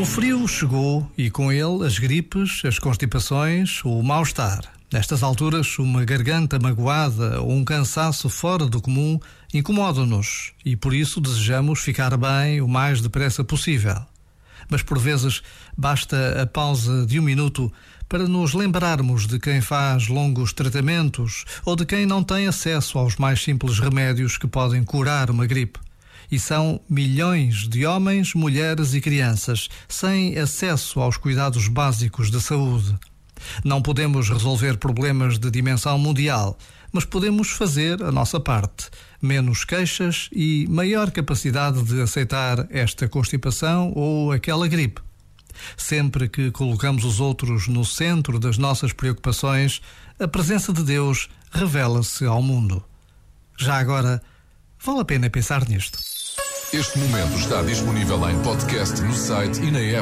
O frio chegou e com ele as gripes, as constipações, o mal-estar. Nestas alturas, uma garganta magoada ou um cansaço fora do comum incomodam-nos e por isso desejamos ficar bem o mais depressa possível. Mas por vezes basta a pausa de um minuto para nos lembrarmos de quem faz longos tratamentos ou de quem não tem acesso aos mais simples remédios que podem curar uma gripe e são milhões de homens, mulheres e crianças sem acesso aos cuidados básicos de saúde. Não podemos resolver problemas de dimensão mundial, mas podemos fazer a nossa parte. Menos queixas e maior capacidade de aceitar esta constipação ou aquela gripe. Sempre que colocamos os outros no centro das nossas preocupações, a presença de Deus revela-se ao mundo. Já agora, vale a pena pensar nisto. Este momento está disponível em podcast no site e na app.